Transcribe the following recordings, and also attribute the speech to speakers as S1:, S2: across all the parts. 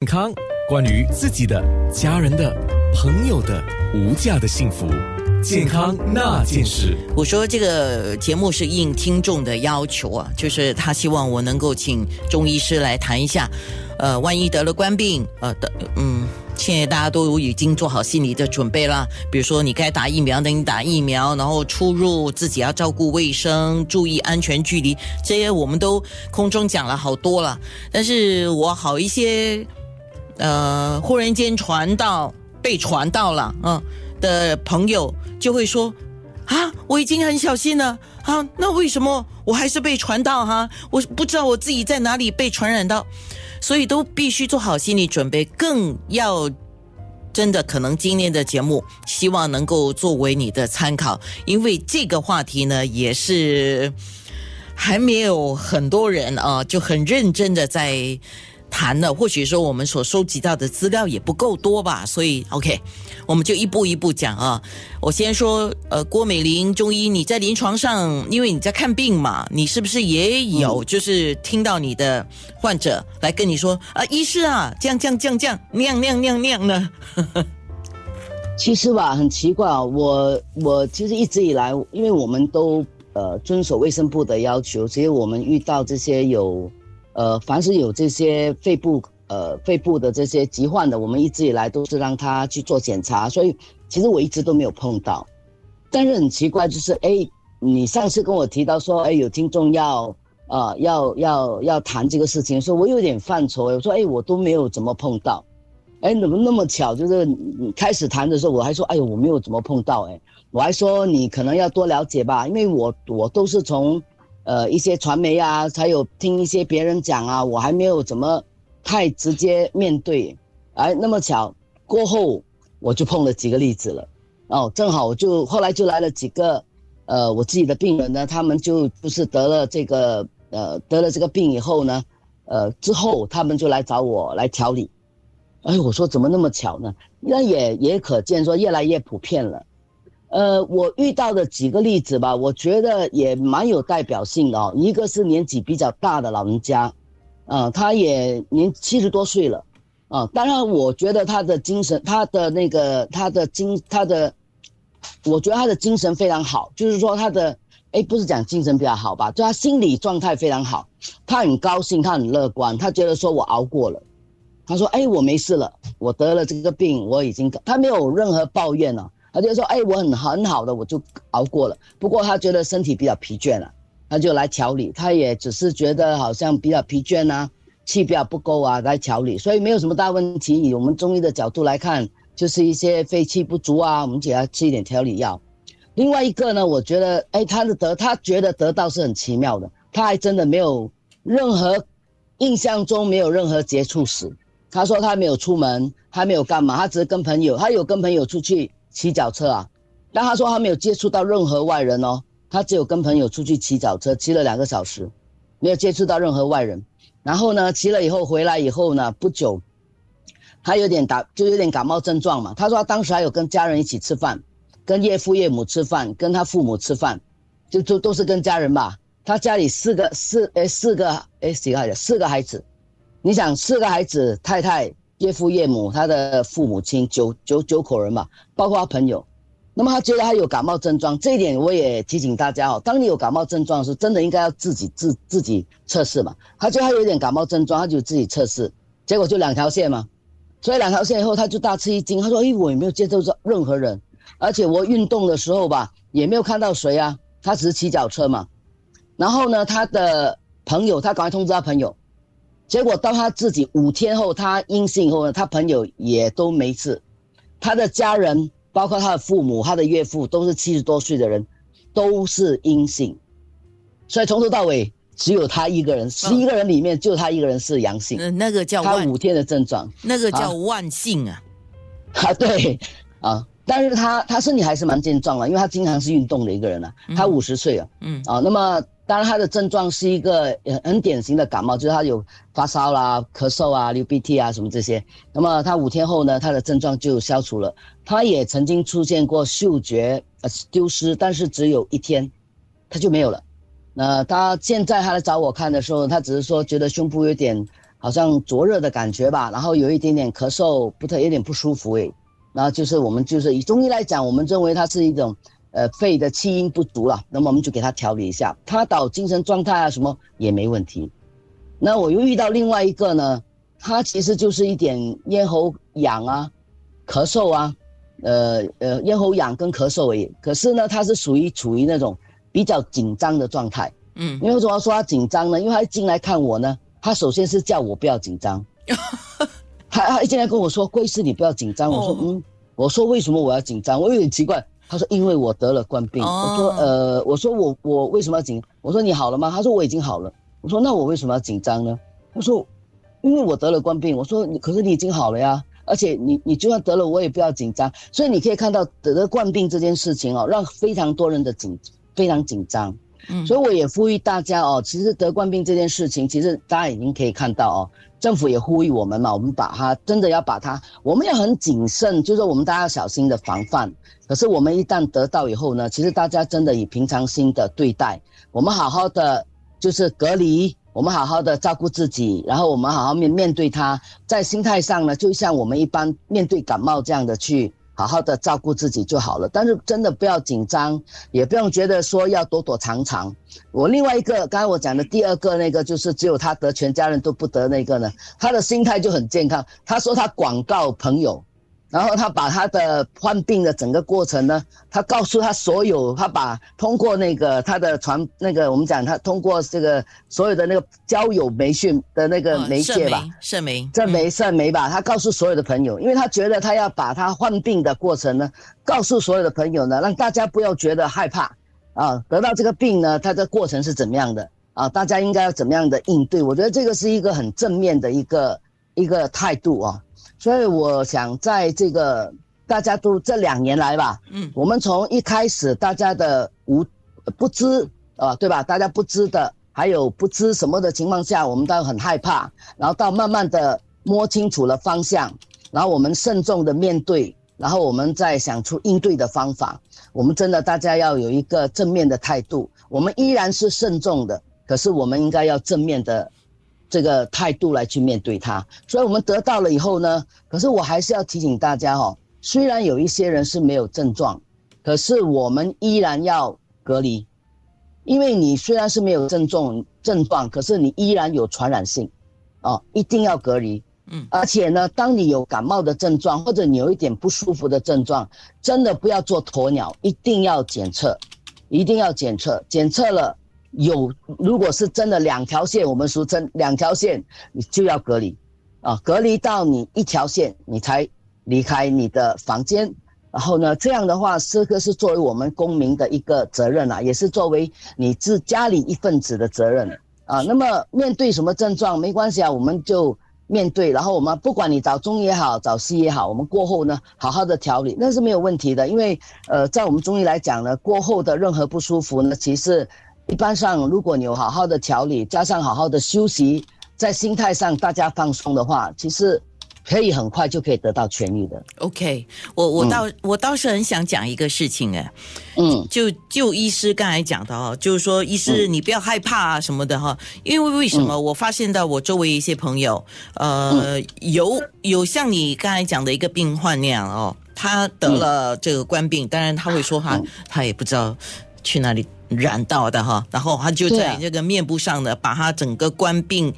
S1: 健康，关于自己的、家人的、朋友的无价的幸福，健康那件事。
S2: 我说这个节目是应听众的要求啊，就是他希望我能够请中医师来谈一下，呃，万一得了官病，呃的，嗯，现在大家都已经做好心理的准备了，比如说你该打疫苗的你打疫苗，然后出入自己要照顾卫生，注意安全距离，这些我们都空中讲了好多了，但是我好一些。呃，忽然间传到被传到了，嗯，的朋友就会说，啊，我已经很小心了，啊，那为什么我还是被传到哈？我不知道我自己在哪里被传染到，所以都必须做好心理准备，更要真的可能今天的节目，希望能够作为你的参考，因为这个话题呢，也是还没有很多人啊，就很认真的在。谈了，或许说我们所收集到的资料也不够多吧，所以 OK，我们就一步一步讲啊。我先说，呃，郭美玲中医，你在临床上，因为你在看病嘛，你是不是也有就是听到你的患者来跟你说啊，医师啊，这样这样这样这样那样那样那样那样呢？
S3: 其实吧，很奇怪啊，我我其实一直以来，因为我们都呃遵守卫生部的要求，所以我们遇到这些有。呃，凡是有这些肺部呃肺部的这些疾患的，我们一直以来都是让他去做检查，所以其实我一直都没有碰到。但是很奇怪，就是哎，你上次跟我提到说，哎，有听众要呃要要要谈这个事情，说我有点犯愁，我说哎，我都没有怎么碰到，哎，怎么那么巧？就是开始谈的时候，我还说，哎呦，我没有怎么碰到，哎，我还说你可能要多了解吧，因为我我都是从。呃，一些传媒啊，才有听一些别人讲啊，我还没有怎么太直接面对，哎，那么巧过后我就碰了几个例子了，哦，正好我就后来就来了几个，呃，我自己的病人呢，他们就不是得了这个呃得了这个病以后呢，呃之后他们就来找我来调理，哎，我说怎么那么巧呢？那也也可见说越来越普遍了。呃，我遇到的几个例子吧，我觉得也蛮有代表性的哦。一个是年纪比较大的老人家，啊，他也年七十多岁了，啊，当然我觉得他的精神，他的那个他的精，他的，我觉得他的精神非常好，就是说他的，哎，不是讲精神比较好吧，就他心理状态非常好，他很高兴，他很乐观，他觉得说我熬过了，他说，哎，我没事了，我得了这个病，我已经，他没有任何抱怨了。他就说：“哎，我很很好的，我就熬过了。不过他觉得身体比较疲倦了，他就来调理。他也只是觉得好像比较疲倦啊，气比较不够啊，来调理。所以没有什么大问题。以我们中医的角度来看，就是一些肺气不足啊，我们给他吃一点调理药。另外一个呢，我觉得，哎，他的得，他觉得得到是很奇妙的。他还真的没有任何印象中没有任何接触史。他说他没有出门，他没有干嘛，他只是跟朋友，他有跟朋友出去。”骑脚车啊，但他说他没有接触到任何外人哦，他只有跟朋友出去骑脚车，骑了两个小时，没有接触到任何外人。然后呢，骑了以后回来以后呢，不久，他有点打，就有点感冒症状嘛。他说他当时还有跟家人一起吃饭，跟岳父岳母吃饭，跟他父母吃饭，就都都是跟家人吧。他家里四个四诶四个诶几个孩子？四个孩子，你想四个孩子，太太。岳父岳母，他的父母亲九九九口人嘛，包括他朋友。那么他觉得他有感冒症状，这一点我也提醒大家哦。当你有感冒症状的时候，真的应该要自己自自己测试嘛。他觉得他有点感冒症状，他就自己测试，结果就两条线嘛。所以两条线以后，他就大吃一惊。他说：“哎，我也没有接触到任何人，而且我运动的时候吧，也没有看到谁啊。他只是骑脚车嘛。然后呢，他的朋友，他赶快通知他朋友。”结果到他自己五天后，他阴性后呢，他朋友也都没事，他的家人，包括他的父母、他的岳父，都是七十多岁的人，都是阴性，所以从头到尾只有他一个人，十一个人里面就他一个人是阳性。
S2: 嗯，那个叫
S3: 他五天的症状，
S2: 那个叫万幸啊，
S3: 啊对，啊，但是他他身体还是蛮健壮的，因为他经常是运动的一个人啊，他五十岁啊，嗯。啊，那么。当然，他的症状是一个很很典型的感冒，就是他有发烧啦、咳嗽啊、流鼻涕啊什么这些。那么他五天后呢，他的症状就消除了。他也曾经出现过嗅觉呃丢失，但是只有一天，他就没有了。那他现在他来找我看的时候，他只是说觉得胸部有点好像灼热的感觉吧，然后有一点点咳嗽，不太有点不舒服诶。然后就是我们就是以中医来讲，我们认为它是一种呃肺的气阴不足了，那么我们就给他调理一下，他导精神状态啊什么也没问题。那我又遇到另外一个呢，他其实就是一点咽喉痒啊、咳嗽啊，呃呃咽喉痒跟咳嗽而已。可是呢，他是属于处于那种比较紧张的状态。嗯，因为为什么说他紧张呢？因为他一进来看我呢，他首先是叫我不要紧张。他他一进来跟我说：“桂师，你不要紧张。”我说：“嗯。”我说：“为什么我要紧张？”我有点奇怪。他说：“因为我得了冠病。”我说：“呃，我说我我为什么要紧？”我说：“你好了吗？”他说：“我已经好了。”我说：“那我为什么要紧张呢？”他说：“因为我得了冠病。”我说：“你可是你已经好了呀，而且你你就算得了，我也不要紧张。”所以你可以看到得了冠病这件事情哦，让非常多人的紧非常紧张。嗯，所以我也呼吁大家哦，其实得冠病这件事情，其实大家已经可以看到哦，政府也呼吁我们嘛，我们把它真的要把它，我们要很谨慎，就是我们大家要小心的防范。可是我们一旦得到以后呢，其实大家真的以平常心的对待，我们好好的就是隔离，我们好好的照顾自己，然后我们好好面面对它，在心态上呢，就像我们一般面对感冒这样的去。好好的照顾自己就好了，但是真的不要紧张，也不用觉得说要躲躲藏藏。我另外一个，刚才我讲的第二个那个，就是只有他得，全家人都不得那个呢，他的心态就很健康。他说他广告朋友。然后他把他的患病的整个过程呢，他告诉他所有，他把通过那个他的传那个我们讲他通过这个所有的那个交友媒讯的那个媒介吧，
S2: 社媒，
S3: 这媒社媒吧，他告诉所有的朋友，因为他觉得他要把他患病的过程呢，告诉所有的朋友呢，让大家不要觉得害怕啊，得到这个病呢，他的过程是怎么样的啊？大家应该要怎么样的应对？我觉得这个是一个很正面的一个一个态度啊。所以我想，在这个大家都这两年来吧，嗯，我们从一开始大家的无不知啊，对吧？大家不知的，还有不知什么的情况下，我们都很害怕，然后到慢慢的摸清楚了方向，然后我们慎重的面对，然后我们再想出应对的方法。我们真的大家要有一个正面的态度，我们依然是慎重的，可是我们应该要正面的。这个态度来去面对它，所以我们得到了以后呢，可是我还是要提醒大家哦，虽然有一些人是没有症状，可是我们依然要隔离，因为你虽然是没有症状症状，可是你依然有传染性，哦，一定要隔离。嗯，而且呢，当你有感冒的症状或者你有一点不舒服的症状，真的不要做鸵鸟，一定要检测，一定要检测，检测了。有，如果是真的两条线，我们俗称两条线，你就要隔离，啊，隔离到你一条线，你才离开你的房间。然后呢，这样的话，这个是作为我们公民的一个责任啊，也是作为你自家里一份子的责任啊。那么面对什么症状没关系啊，我们就面对。然后我们不管你找中医也好，找西医也好，我们过后呢，好好的调理，那是没有问题的。因为呃，在我们中医来讲呢，过后的任何不舒服呢，其实。一般上，如果你有好好的调理，加上好好的休息，在心态上大家放松的话，其实可以很快就可以得到痊愈的。
S2: OK，我我倒我倒是很想讲一个事情哎，嗯，就就医师刚才讲的哦，就是说医师你不要害怕啊什么的哈，因为为什么？我发现到我周围一些朋友，呃，有有像你刚才讲的一个病患那样哦，他得了这个官病，当然他会说他他也不知道去哪里。染到的哈，然后他就在这个面部上呢，把他整个官病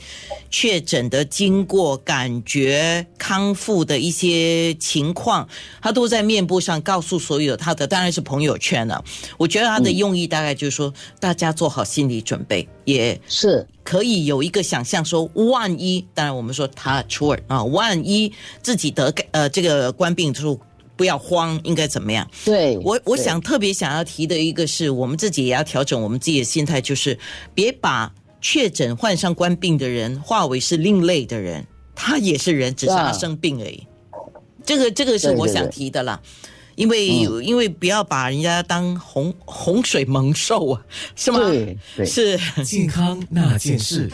S2: 确诊的经过、感觉康复的一些情况，他都在面部上告诉所有他的，当然是朋友圈了。我觉得他的用意大概就是说，大家做好心理准备，也
S3: 是
S2: 可以有一个想象，说万一，当然我们说他出尔啊，万一自己得呃这个官病之后。不要慌，应该怎么样？
S3: 对
S2: 我，我想特别想要提的一个是我们自己也要调整我们自己的心态，就是别把确诊患上官病的人化为是另类的人，他也是人，只是他生病而已。这个这个是我想提的啦，因为因为不要把人家当洪洪水猛兽啊，是吗？
S3: 对，
S2: 是
S1: 健康那件事。